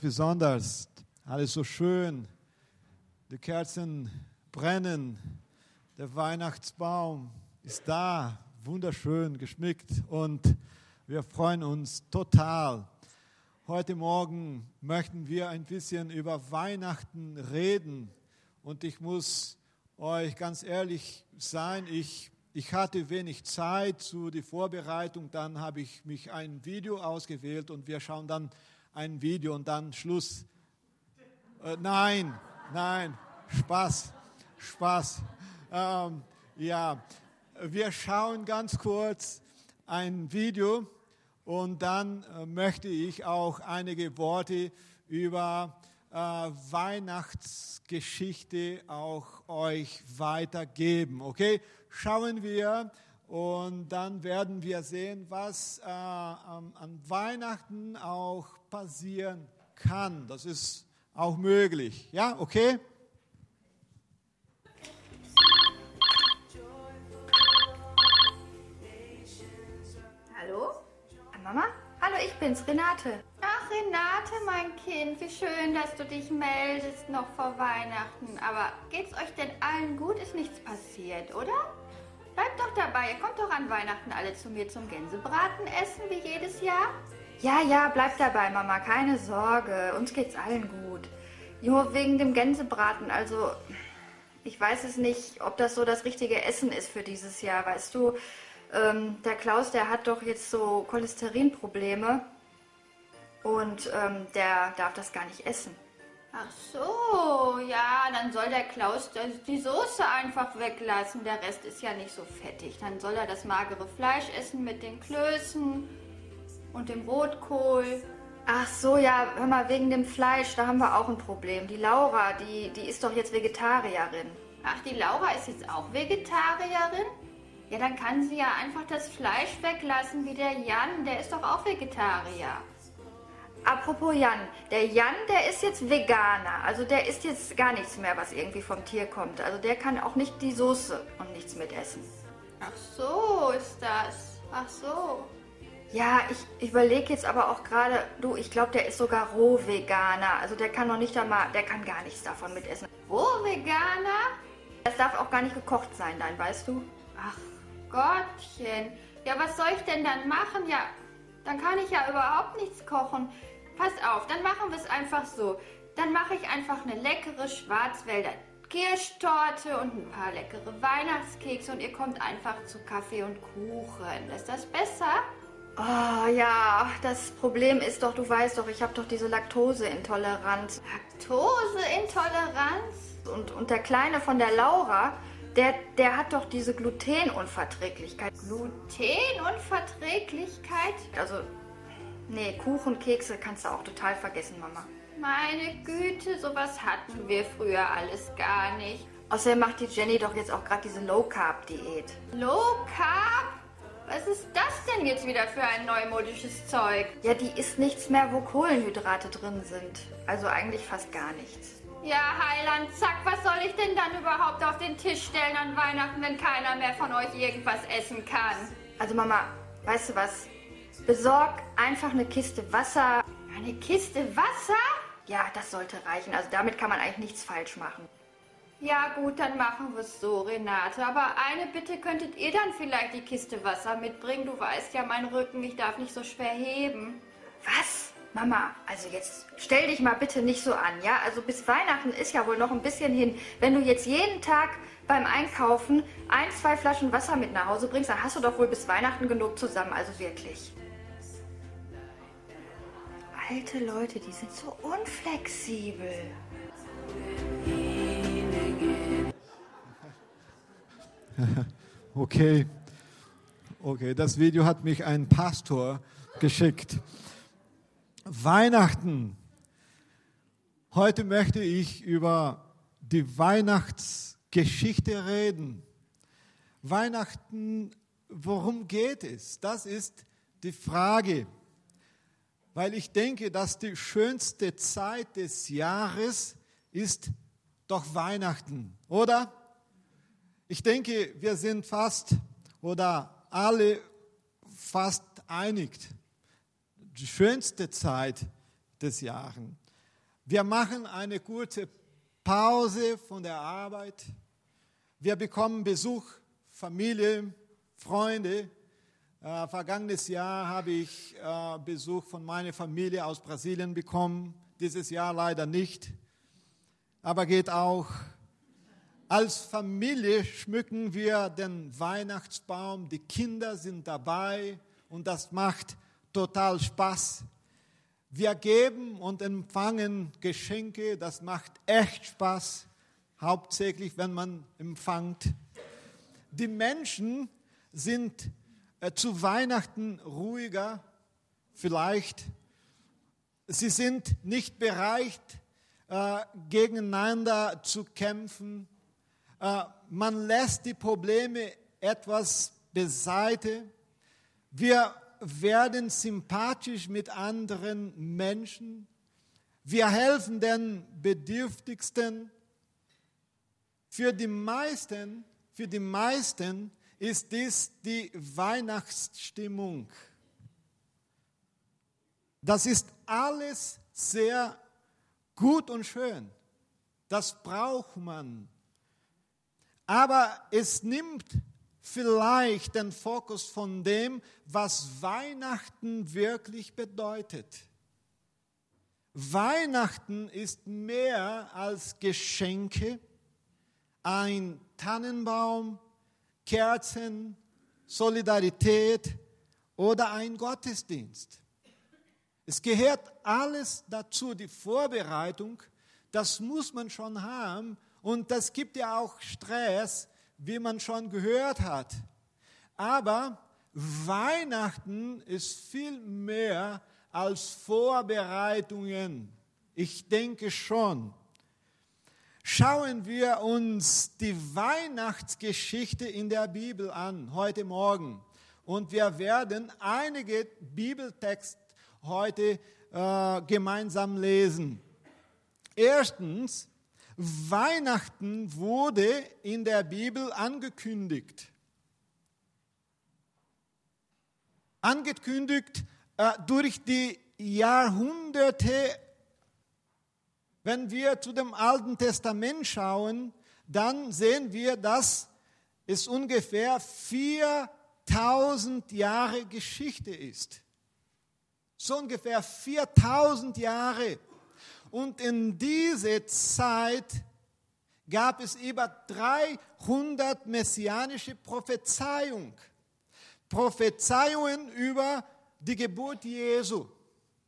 besonders. Alles so schön. Die Kerzen brennen. Der Weihnachtsbaum ist da, wunderschön geschmückt und wir freuen uns total. Heute Morgen möchten wir ein bisschen über Weihnachten reden und ich muss euch ganz ehrlich sein, ich, ich hatte wenig Zeit zu der Vorbereitung, dann habe ich mich ein Video ausgewählt und wir schauen dann ein Video und dann Schluss. Äh, nein, nein, Spaß, Spaß. Ähm, ja, wir schauen ganz kurz ein Video und dann äh, möchte ich auch einige Worte über äh, Weihnachtsgeschichte auch euch weitergeben. Okay, schauen wir und dann werden wir sehen, was äh, an Weihnachten auch passieren kann. Das ist auch möglich. Ja, okay? Hallo? Mama? Hallo, ich bin's, Renate. Ach, Renate, mein Kind, wie schön, dass du dich meldest noch vor Weihnachten. Aber geht's euch denn allen gut? Ist nichts passiert, oder? Bleibt doch dabei, ihr kommt doch an Weihnachten alle zu mir zum Gänsebraten essen, wie jedes Jahr. Ja, ja, bleibt dabei, Mama, keine Sorge. Uns geht's allen gut. Nur wegen dem Gänsebraten, also ich weiß es nicht, ob das so das richtige Essen ist für dieses Jahr. Weißt du, ähm, der Klaus, der hat doch jetzt so Cholesterinprobleme und ähm, der darf das gar nicht essen. Ach so, ja, dann soll der Klaus die Soße einfach weglassen. Der Rest ist ja nicht so fettig. Dann soll er das magere Fleisch essen mit den Klößen und dem Rotkohl. Ach so, ja, hör mal, wegen dem Fleisch, da haben wir auch ein Problem. Die Laura, die, die ist doch jetzt Vegetarierin. Ach, die Laura ist jetzt auch Vegetarierin? Ja, dann kann sie ja einfach das Fleisch weglassen wie der Jan, der ist doch auch Vegetarier. Apropos Jan, der Jan, der ist jetzt Veganer. Also der isst jetzt gar nichts mehr, was irgendwie vom Tier kommt. Also der kann auch nicht die Soße und nichts mitessen. Ach so ist das. Ach so. Ja, ich überlege jetzt aber auch gerade, du, ich glaube, der ist sogar Rohveganer. Also der kann noch nicht einmal, der kann gar nichts davon mitessen. Rohveganer? Das darf auch gar nicht gekocht sein dann, weißt du? Ach Gottchen. Ja, was soll ich denn dann machen? Ja, dann kann ich ja überhaupt nichts kochen. Pass auf, dann machen wir es einfach so. Dann mache ich einfach eine leckere Schwarzwälder Kirschtorte und ein paar leckere Weihnachtskekse und ihr kommt einfach zu Kaffee und Kuchen. Ist das besser? Oh ja, das Problem ist doch, du weißt doch, ich habe doch diese Laktoseintoleranz. Laktoseintoleranz? Und, und der Kleine von der Laura, der, der hat doch diese Glutenunverträglichkeit. Glutenunverträglichkeit? Also, nee, Kuchen, Kekse kannst du auch total vergessen, Mama. Meine Güte, sowas hatten wir früher alles gar nicht. Außerdem macht die Jenny doch jetzt auch gerade diese Low-Carb-Diät. Low-Carb? Was ist das denn jetzt wieder für ein neumodisches Zeug? Ja, die isst nichts mehr, wo Kohlenhydrate drin sind. Also eigentlich fast gar nichts. Ja, Heiland, zack, was soll ich denn dann überhaupt auf den Tisch stellen an Weihnachten, wenn keiner mehr von euch irgendwas essen kann? Also Mama, weißt du was? Besorg einfach eine Kiste Wasser. Eine Kiste Wasser? Ja, das sollte reichen. Also damit kann man eigentlich nichts falsch machen. Ja gut, dann machen wir es so, Renate. Aber eine Bitte könntet ihr dann vielleicht die Kiste Wasser mitbringen. Du weißt ja, mein Rücken, ich darf nicht so schwer heben. Was? Mama, also jetzt stell dich mal bitte nicht so an, ja? Also bis Weihnachten ist ja wohl noch ein bisschen hin. Wenn du jetzt jeden Tag beim Einkaufen ein, zwei Flaschen Wasser mit nach Hause bringst, dann hast du doch wohl bis Weihnachten genug zusammen, also wirklich. Alte Leute, die sind so unflexibel. Okay, okay, das Video hat mich ein Pastor geschickt. Weihnachten. Heute möchte ich über die Weihnachtsgeschichte reden. Weihnachten, worum geht es? Das ist die Frage. Weil ich denke, dass die schönste Zeit des Jahres ist doch Weihnachten, oder? Ich denke, wir sind fast oder alle fast einig. Die schönste Zeit des Jahres. Wir machen eine kurze Pause von der Arbeit. Wir bekommen Besuch, Familie, Freunde. Äh, vergangenes Jahr habe ich äh, Besuch von meiner Familie aus Brasilien bekommen. Dieses Jahr leider nicht. Aber geht auch. Als Familie schmücken wir den Weihnachtsbaum. Die Kinder sind dabei und das macht total Spaß. Wir geben und empfangen Geschenke. Das macht echt Spaß. Hauptsächlich, wenn man empfängt. Die Menschen sind zu Weihnachten ruhiger, vielleicht. Sie sind nicht bereit, äh, gegeneinander zu kämpfen. Äh, man lässt die Probleme etwas beiseite. Wir werden sympathisch mit anderen Menschen. Wir helfen den Bedürftigsten. Für die meisten, für die meisten ist dies die Weihnachtsstimmung. Das ist alles sehr gut und schön. Das braucht man. Aber es nimmt vielleicht den Fokus von dem, was Weihnachten wirklich bedeutet. Weihnachten ist mehr als Geschenke, ein Tannenbaum, Kerzen, Solidarität oder ein Gottesdienst. Es gehört alles dazu, die Vorbereitung, das muss man schon haben und das gibt ja auch Stress, wie man schon gehört hat. Aber Weihnachten ist viel mehr als Vorbereitungen. Ich denke schon. Schauen wir uns die Weihnachtsgeschichte in der Bibel an, heute Morgen. Und wir werden einige Bibeltexte heute äh, gemeinsam lesen. Erstens, Weihnachten wurde in der Bibel angekündigt. Angekündigt äh, durch die Jahrhunderte. Wenn wir zu dem Alten Testament schauen, dann sehen wir, dass es ungefähr 4000 Jahre Geschichte ist. So ungefähr 4000 Jahre und in dieser Zeit gab es über 300 messianische Prophezeiungen. Prophezeiungen über die Geburt Jesu.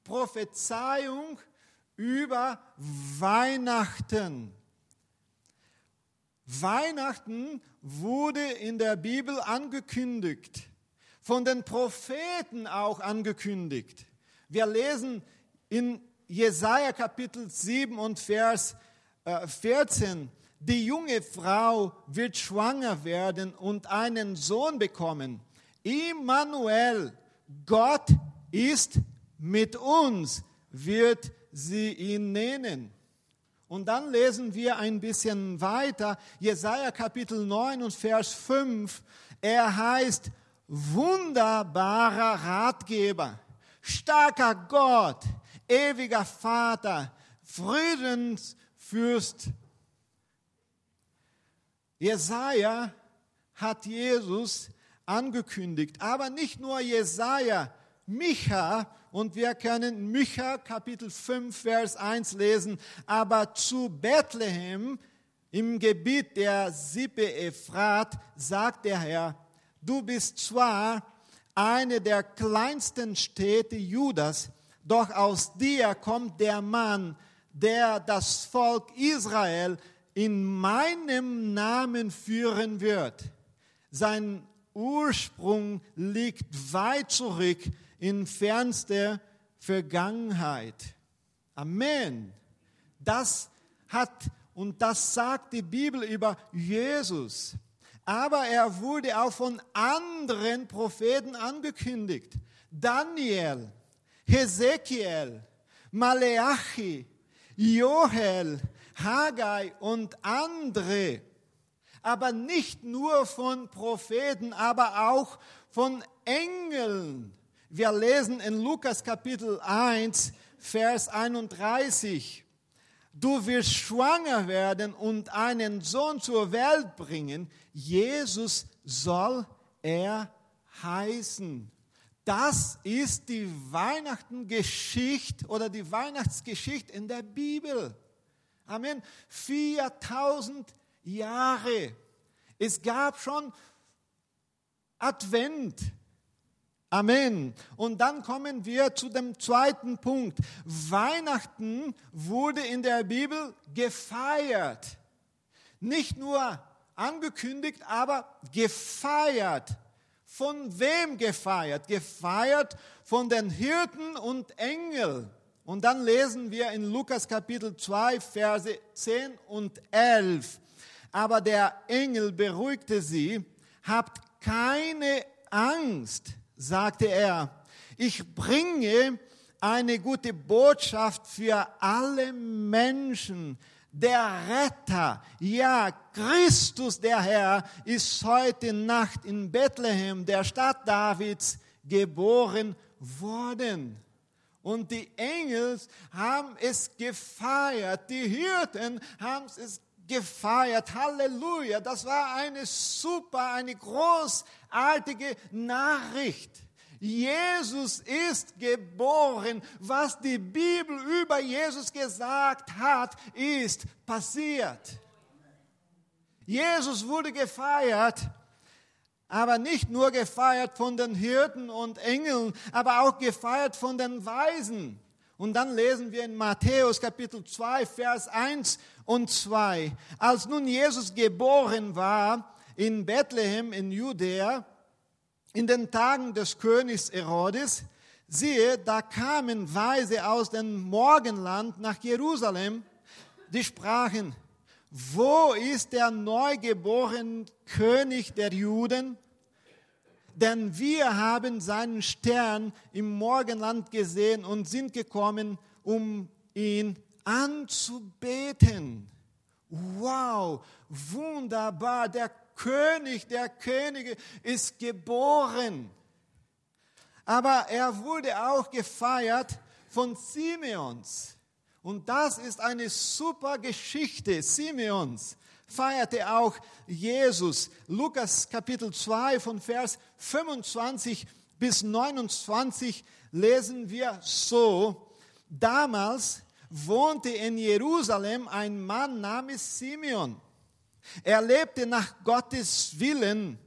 Prophezeiung über Weihnachten. Weihnachten wurde in der Bibel angekündigt, von den Propheten auch angekündigt. Wir lesen in Jesaja Kapitel 7 und Vers 14. Äh, Die junge Frau wird schwanger werden und einen Sohn bekommen. Immanuel, Gott ist mit uns, wird sie ihn nennen. Und dann lesen wir ein bisschen weiter, Jesaja Kapitel 9 und Vers 5. Er heißt wunderbarer Ratgeber, starker Gott, ewiger Vater, Friedensfürst. Jesaja hat Jesus angekündigt, aber nicht nur Jesaja, Micha, und wir können Micha Kapitel 5, Vers 1 lesen, aber zu Bethlehem im Gebiet der Sippe Ephrat sagt der Herr, du bist zwar eine der kleinsten Städte Judas, doch aus dir kommt der Mann, der das Volk Israel in meinem Namen führen wird. Sein Ursprung liegt weit zurück in fernster Vergangenheit. Amen. Das hat und das sagt die Bibel über Jesus. Aber er wurde auch von anderen Propheten angekündigt. Daniel, Hesekiel, Maleachi, Joel, Haggai und andere. Aber nicht nur von Propheten, aber auch von Engeln. Wir lesen in Lukas Kapitel 1, Vers 31. du wirst schwanger werden und einen Sohn zur Welt bringen. Jesus soll er heißen. Das ist die Weihnachtengeschichte oder die Weihnachtsgeschichte in der Bibel. Amen. 4000 Jahre. Es gab schon Advent. Amen. Und dann kommen wir zu dem zweiten Punkt. Weihnachten wurde in der Bibel gefeiert. Nicht nur angekündigt, aber gefeiert. Von wem gefeiert? Gefeiert von den Hirten und Engeln. Und dann lesen wir in Lukas Kapitel 2, Verse 10 und 11. Aber der Engel beruhigte sie, habt keine Angst sagte er, ich bringe eine gute Botschaft für alle Menschen. Der Retter, ja, Christus der Herr, ist heute Nacht in Bethlehem, der Stadt Davids, geboren worden. Und die Engel haben es gefeiert, die Hirten haben es gefeiert. Halleluja, das war eine super, eine großartige Nachricht. Jesus ist geboren. Was die Bibel über Jesus gesagt hat, ist passiert. Jesus wurde gefeiert, aber nicht nur gefeiert von den Hirten und Engeln, aber auch gefeiert von den Weisen. Und dann lesen wir in Matthäus Kapitel 2, Vers 1 und 2. Als nun Jesus geboren war in Bethlehem in Judäa, in den Tagen des Königs Herodes, siehe, da kamen Weise aus dem Morgenland nach Jerusalem, die sprachen, wo ist der neugeborene König der Juden? Denn wir haben seinen Stern im Morgenland gesehen und sind gekommen, um ihn anzubeten. Wow, wunderbar, der König der Könige ist geboren. Aber er wurde auch gefeiert von Simeons. Und das ist eine super Geschichte, Simeons feierte auch Jesus. Lukas Kapitel 2 von Vers 25 bis 29 lesen wir so. Damals wohnte in Jerusalem ein Mann namens Simeon. Er lebte nach Gottes Willen,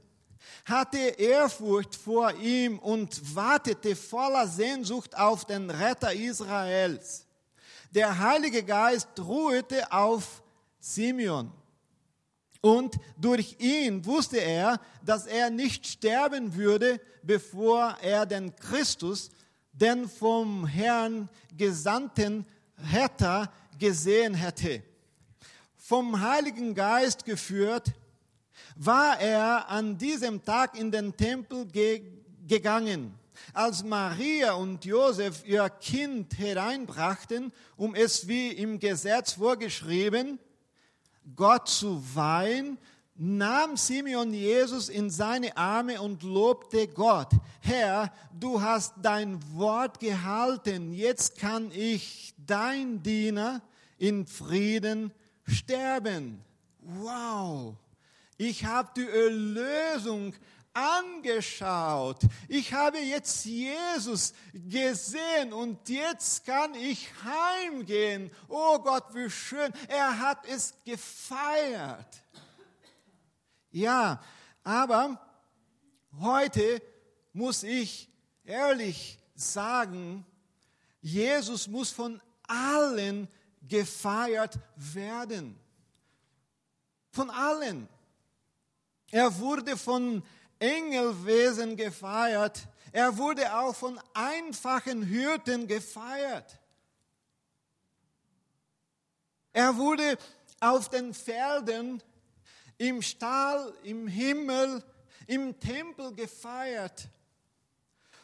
hatte Ehrfurcht vor ihm und wartete voller Sehnsucht auf den Retter Israels. Der Heilige Geist ruhte auf Simeon. Und durch ihn wusste er, dass er nicht sterben würde, bevor er den Christus, den vom Herrn gesandten Retter, gesehen hätte. Vom Heiligen Geist geführt, war er an diesem Tag in den Tempel ge gegangen. Als Maria und Josef ihr Kind hereinbrachten, um es wie im Gesetz vorgeschrieben, Gott zu weihen, nahm Simeon Jesus in seine Arme und lobte Gott. Herr, du hast dein Wort gehalten, jetzt kann ich, dein Diener, in Frieden sterben. Wow, ich habe die Erlösung angeschaut. Ich habe jetzt Jesus gesehen und jetzt kann ich heimgehen. Oh Gott, wie schön. Er hat es gefeiert. Ja, aber heute muss ich ehrlich sagen, Jesus muss von allen gefeiert werden. Von allen. Er wurde von Engelwesen gefeiert. Er wurde auch von einfachen Hirten gefeiert. Er wurde auf den Feldern, im Stall, im Himmel, im Tempel gefeiert.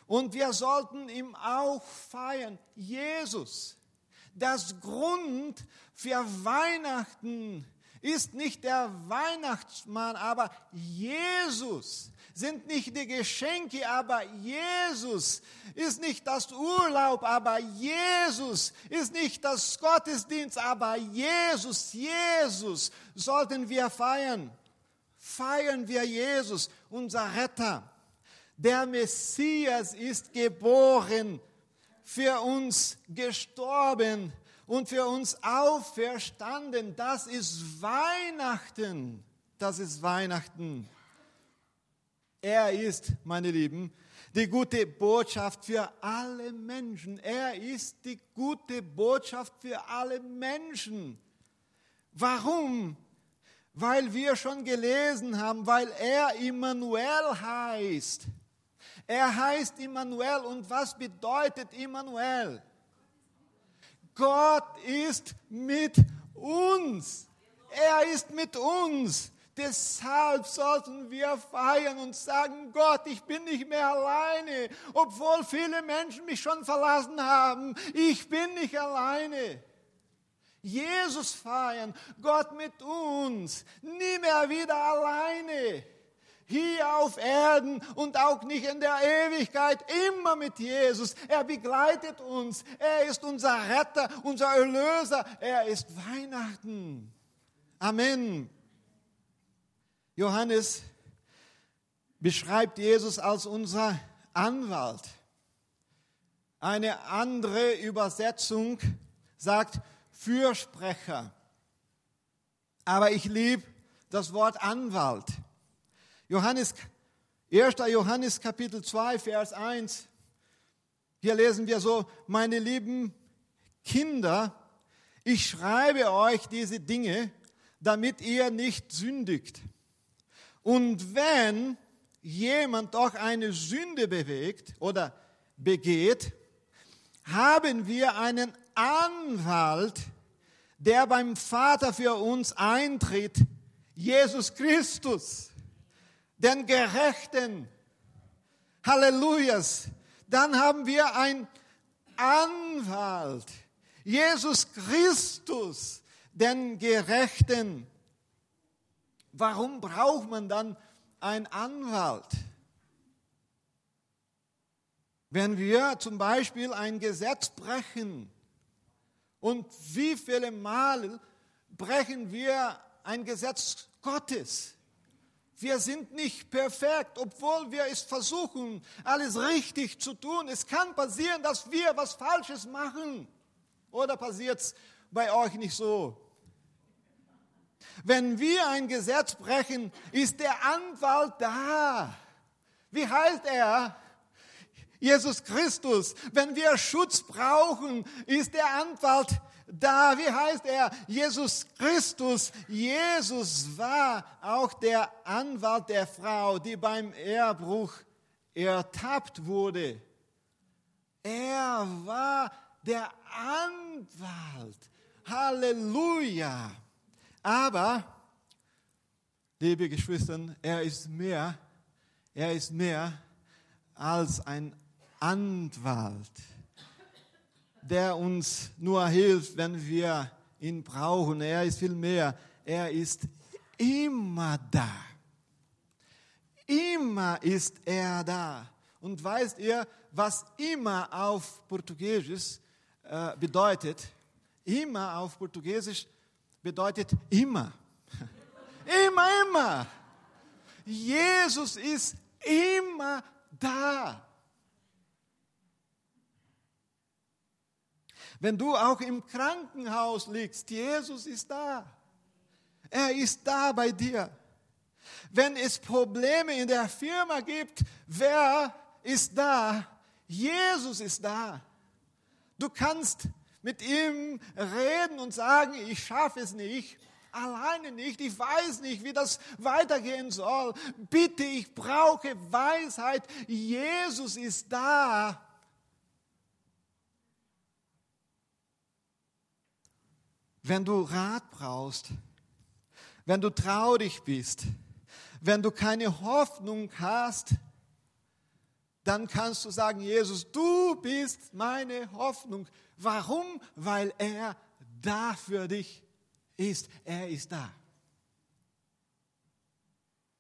Und wir sollten ihm auch feiern. Jesus, das Grund für Weihnachten ist nicht der Weihnachtsmann, aber Jesus. Sind nicht die Geschenke, aber Jesus. Ist nicht das Urlaub, aber Jesus. Ist nicht das Gottesdienst, aber Jesus. Jesus sollten wir feiern. Feiern wir Jesus, unser Retter. Der Messias ist geboren, für uns gestorben und für uns auferstanden. Das ist Weihnachten. Das ist Weihnachten. Er ist, meine Lieben, die gute Botschaft für alle Menschen. Er ist die gute Botschaft für alle Menschen. Warum? Weil wir schon gelesen haben, weil er Immanuel heißt. Er heißt Immanuel und was bedeutet Immanuel? Gott ist mit uns. Er ist mit uns. Deshalb sollten wir feiern und sagen, Gott, ich bin nicht mehr alleine, obwohl viele Menschen mich schon verlassen haben. Ich bin nicht alleine. Jesus feiern, Gott mit uns, nie mehr wieder alleine hier auf Erden und auch nicht in der Ewigkeit, immer mit Jesus. Er begleitet uns. Er ist unser Retter, unser Erlöser. Er ist Weihnachten. Amen. Johannes beschreibt Jesus als unser Anwalt. Eine andere Übersetzung sagt Fürsprecher. Aber ich liebe das Wort Anwalt. Johannes, 1. Johannes Kapitel 2, Vers 1. Hier lesen wir so, meine lieben Kinder, ich schreibe euch diese Dinge, damit ihr nicht sündigt. Und wenn jemand doch eine Sünde bewegt oder begeht, haben wir einen Anwalt, der beim Vater für uns eintritt, Jesus Christus den Gerechten. Hallelujah. Dann haben wir einen Anwalt, Jesus Christus, den Gerechten. Warum braucht man dann einen Anwalt? Wenn wir zum Beispiel ein Gesetz brechen, und wie viele Mal brechen wir ein Gesetz Gottes? Wir sind nicht perfekt, obwohl wir es versuchen, alles richtig zu tun. Es kann passieren, dass wir was Falsches machen. Oder passiert es bei euch nicht so? Wenn wir ein Gesetz brechen, ist der Anwalt da. Wie heißt er? Jesus Christus. Wenn wir Schutz brauchen, ist der Anwalt da, wie heißt er? Jesus Christus. Jesus war auch der Anwalt der Frau, die beim Ehrbruch ertappt wurde. Er war der Anwalt. Halleluja. Aber, liebe Geschwister, er ist mehr, er ist mehr als ein Anwalt der uns nur hilft, wenn wir ihn brauchen. Er ist viel mehr. Er ist immer da. Immer ist er da. Und weißt ihr, was immer auf Portugiesisch äh, bedeutet? Immer auf Portugiesisch bedeutet immer. immer, immer. Jesus ist immer da. Wenn du auch im Krankenhaus liegst, Jesus ist da. Er ist da bei dir. Wenn es Probleme in der Firma gibt, wer ist da? Jesus ist da. Du kannst mit ihm reden und sagen, ich schaffe es nicht, alleine nicht, ich weiß nicht, wie das weitergehen soll. Bitte, ich brauche Weisheit. Jesus ist da. Wenn du Rat brauchst, wenn du traurig bist, wenn du keine Hoffnung hast, dann kannst du sagen, Jesus, du bist meine Hoffnung. Warum? Weil er da für dich ist. Er ist da.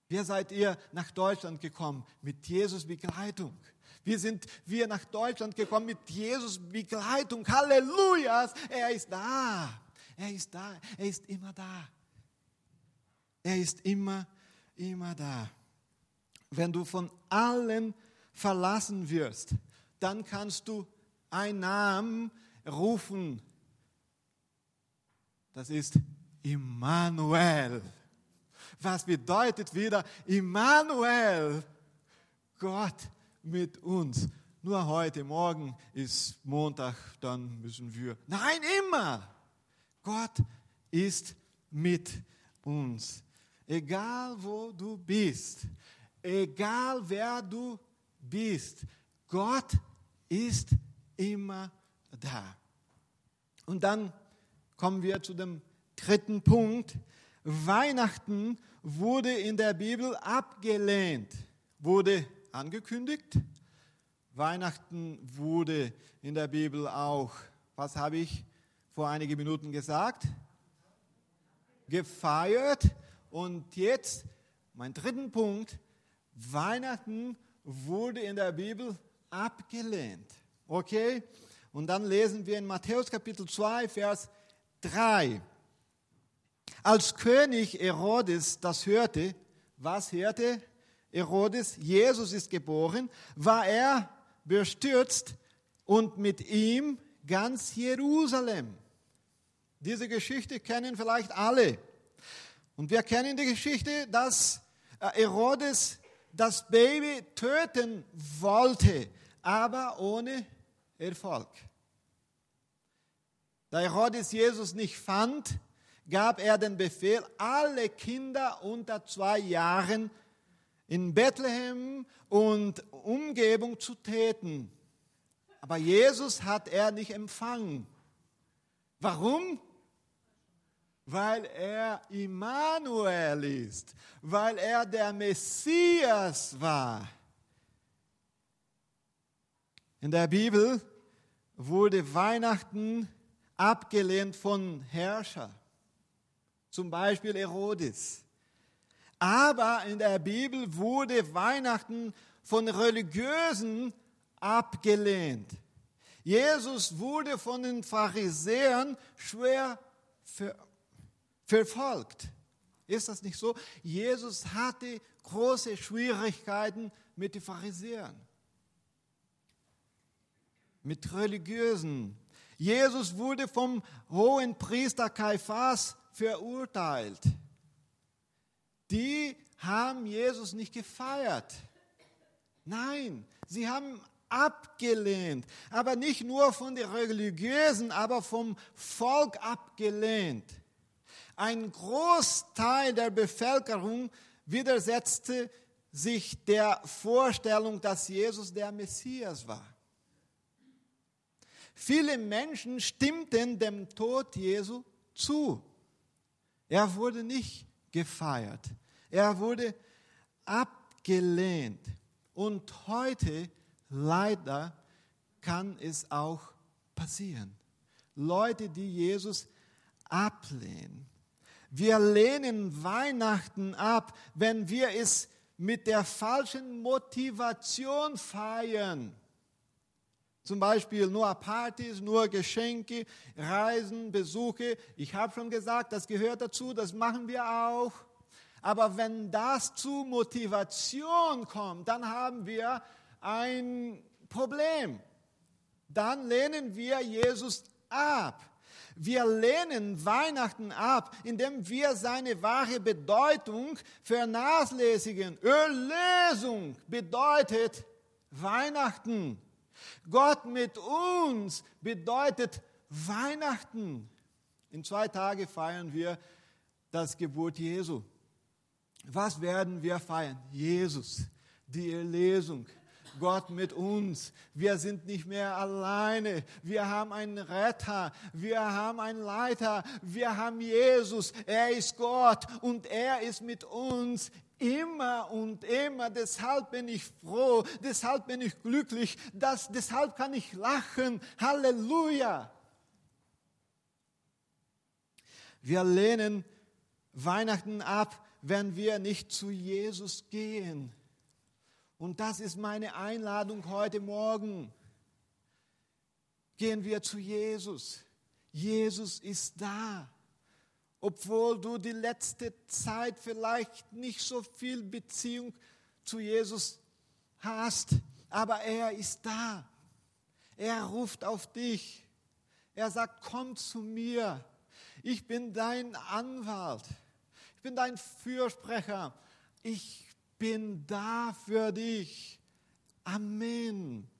Wie seid ihr nach Deutschland gekommen? Mit Jesus Begleitung. Wir sind wir nach Deutschland gekommen mit Jesus Begleitung. Halleluja! Er ist da. Er ist da. Er ist immer da. Er ist immer, immer da. Wenn du von allen verlassen wirst, dann kannst du einen Namen rufen. Das ist Immanuel. Was bedeutet wieder Immanuel? Gott mit uns. Nur heute Morgen ist Montag, dann müssen wir. Nein, immer. Gott ist mit uns. Egal wo du bist, egal wer du bist, Gott ist immer da. Und dann kommen wir zu dem dritten Punkt. Weihnachten wurde in der Bibel abgelehnt, wurde angekündigt. Weihnachten wurde in der Bibel auch, was habe ich vor einigen Minuten gesagt? Gefeiert. Und jetzt mein dritten Punkt. Weihnachten wurde in der Bibel abgelehnt. Okay? Und dann lesen wir in Matthäus Kapitel 2, Vers 3. Als König Herodes das hörte, was hörte Herodes? Jesus ist geboren, war er bestürzt und mit ihm ganz Jerusalem. Diese Geschichte kennen vielleicht alle. Und wir kennen die Geschichte, dass äh, Herodes das Baby töten wollte, aber ohne Erfolg. Da Herodes Jesus nicht fand, gab er den Befehl, alle Kinder unter zwei Jahren in Bethlehem und Umgebung zu töten. Aber Jesus hat er nicht empfangen. Warum? Weil er Immanuel ist, weil er der Messias war. In der Bibel wurde Weihnachten abgelehnt von Herrschern zum Beispiel Herodes. Aber in der Bibel wurde Weihnachten von Religiösen abgelehnt. Jesus wurde von den Pharisäern schwer ver verfolgt. Ist das nicht so? Jesus hatte große Schwierigkeiten mit den Pharisäern, mit Religiösen. Jesus wurde vom hohen Priester Kaiphas verurteilt. Die haben Jesus nicht gefeiert. Nein, sie haben abgelehnt. Aber nicht nur von den Religiösen, aber vom Volk abgelehnt. Ein Großteil der Bevölkerung widersetzte sich der Vorstellung, dass Jesus der Messias war. Viele Menschen stimmten dem Tod Jesu zu. Er wurde nicht gefeiert. Er wurde abgelehnt. Und heute, leider, kann es auch passieren. Leute, die Jesus ablehnen. Wir lehnen Weihnachten ab, wenn wir es mit der falschen Motivation feiern. Zum Beispiel nur Partys, nur Geschenke, Reisen, Besuche. Ich habe schon gesagt, das gehört dazu, das machen wir auch. Aber wenn das zu Motivation kommt, dann haben wir ein Problem. Dann lehnen wir Jesus ab. Wir lehnen Weihnachten ab, indem wir seine wahre Bedeutung vernachlässigen. Erlösung bedeutet Weihnachten. Gott mit uns bedeutet Weihnachten. In zwei Tagen feiern wir das Geburt Jesu. Was werden wir feiern? Jesus, die Erlesung. Gott mit uns. Wir sind nicht mehr alleine. Wir haben einen Retter. Wir haben einen Leiter. Wir haben Jesus. Er ist Gott und er ist mit uns Immer und immer, deshalb bin ich froh, deshalb bin ich glücklich, das, deshalb kann ich lachen. Halleluja! Wir lehnen Weihnachten ab, wenn wir nicht zu Jesus gehen. Und das ist meine Einladung heute Morgen. Gehen wir zu Jesus. Jesus ist da. Obwohl du die letzte Zeit vielleicht nicht so viel Beziehung zu Jesus hast, aber er ist da. Er ruft auf dich. Er sagt, komm zu mir. Ich bin dein Anwalt. Ich bin dein Fürsprecher. Ich bin da für dich. Amen.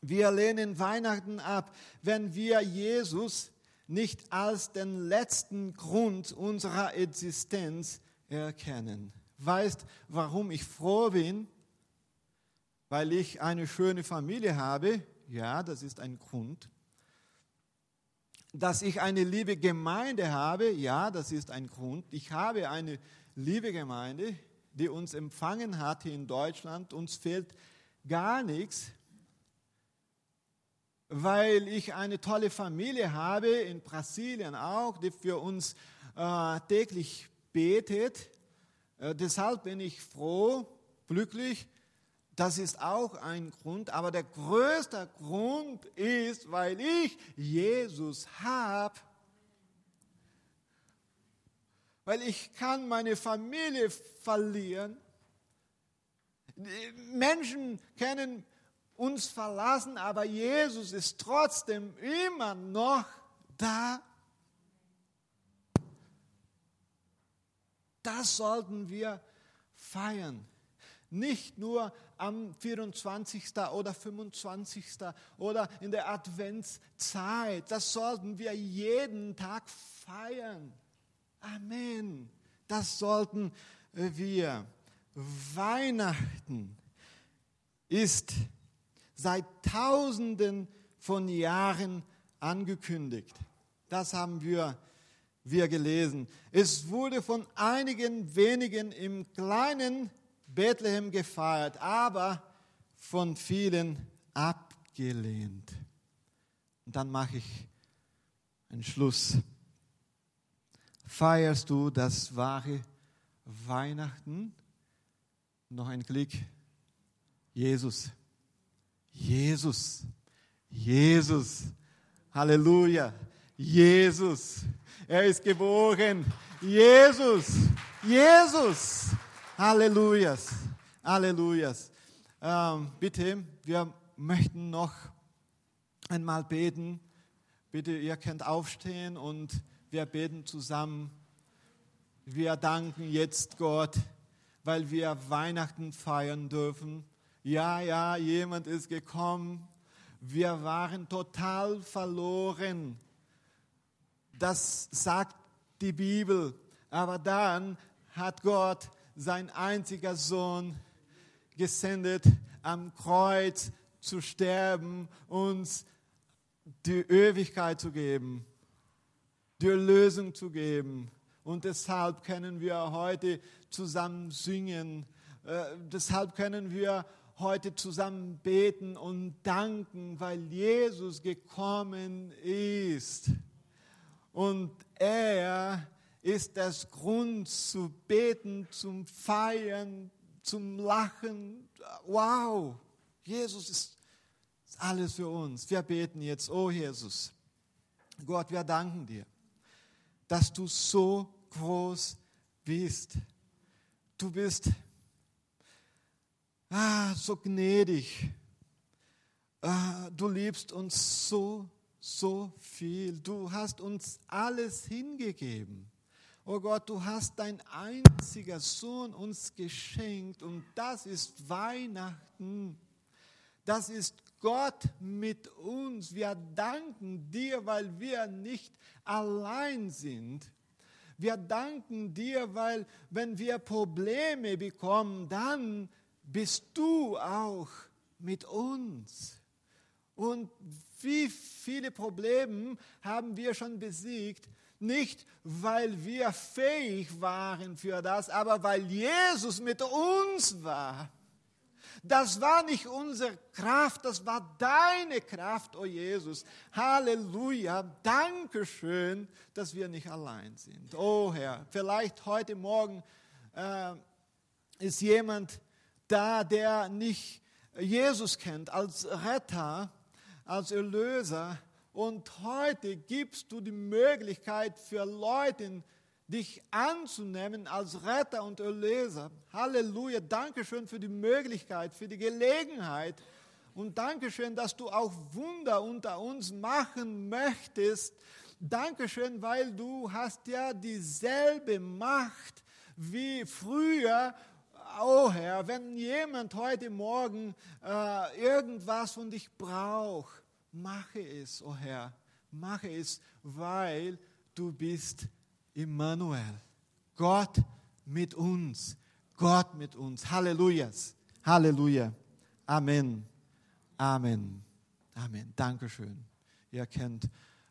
Wir lehnen Weihnachten ab, wenn wir Jesus nicht als den letzten Grund unserer Existenz erkennen. Weißt, warum ich froh bin? Weil ich eine schöne Familie habe. Ja, das ist ein Grund. Dass ich eine liebe Gemeinde habe. Ja, das ist ein Grund. Ich habe eine liebe Gemeinde die uns empfangen hat hier in Deutschland. Uns fehlt gar nichts, weil ich eine tolle Familie habe, in Brasilien auch, die für uns äh, täglich betet. Äh, deshalb bin ich froh, glücklich. Das ist auch ein Grund, aber der größte Grund ist, weil ich Jesus habe weil ich kann meine Familie verlieren. Menschen können uns verlassen, aber Jesus ist trotzdem immer noch da. Das sollten wir feiern. Nicht nur am 24. oder 25. oder in der Adventszeit. Das sollten wir jeden Tag feiern. Amen. Das sollten wir. Weihnachten ist seit Tausenden von Jahren angekündigt. Das haben wir, wir gelesen. Es wurde von einigen wenigen im kleinen Bethlehem gefeiert, aber von vielen abgelehnt. Und dann mache ich einen Schluss feierst du das wahre Weihnachten? Noch ein Klick. Jesus. Jesus. Jesus. Halleluja. Jesus. Er ist geboren. Jesus. Jesus. Hallelujas. Hallelujas. Ähm, bitte, wir möchten noch einmal beten. Bitte, ihr könnt aufstehen und wir beten zusammen. Wir danken jetzt Gott, weil wir Weihnachten feiern dürfen. Ja, ja, jemand ist gekommen. Wir waren total verloren. Das sagt die Bibel. Aber dann hat Gott sein einziger Sohn gesendet, am Kreuz zu sterben, uns die Ewigkeit zu geben die Lösung zu geben. Und deshalb können wir heute zusammen singen. Äh, deshalb können wir heute zusammen beten und danken, weil Jesus gekommen ist. Und er ist das Grund zu beten, zum Feiern, zum Lachen. Wow, Jesus ist alles für uns. Wir beten jetzt, oh Jesus. Gott, wir danken dir dass du so groß bist. Du bist ah, so gnädig. Ah, du liebst uns so, so viel. Du hast uns alles hingegeben. Oh Gott, du hast dein einziger Sohn uns geschenkt und das ist Weihnachten. Das ist Gott mit uns. Wir danken dir, weil wir nicht allein sind. Wir danken dir, weil wenn wir Probleme bekommen, dann bist du auch mit uns. Und wie viele Probleme haben wir schon besiegt? Nicht, weil wir fähig waren für das, aber weil Jesus mit uns war. Das war nicht unsere Kraft, das war deine Kraft, oh Jesus. Halleluja. Dankeschön, dass wir nicht allein sind. Oh Herr, vielleicht heute Morgen äh, ist jemand da, der nicht Jesus kennt als Retter, als Erlöser. Und heute gibst du die Möglichkeit für Leute, dich anzunehmen als Retter und Erlöser. Halleluja. Dankeschön für die Möglichkeit, für die Gelegenheit. Und Dankeschön, dass du auch Wunder unter uns machen möchtest. Dankeschön, weil du hast ja dieselbe Macht wie früher. Oh Herr, wenn jemand heute Morgen äh, irgendwas von dich braucht, mache es, oh Herr, mache es, weil du bist Immanuel. Gott mit uns. Gott mit uns. Halleluja. Halleluja. Amen. Amen. Amen. Dankeschön. Ihr kennt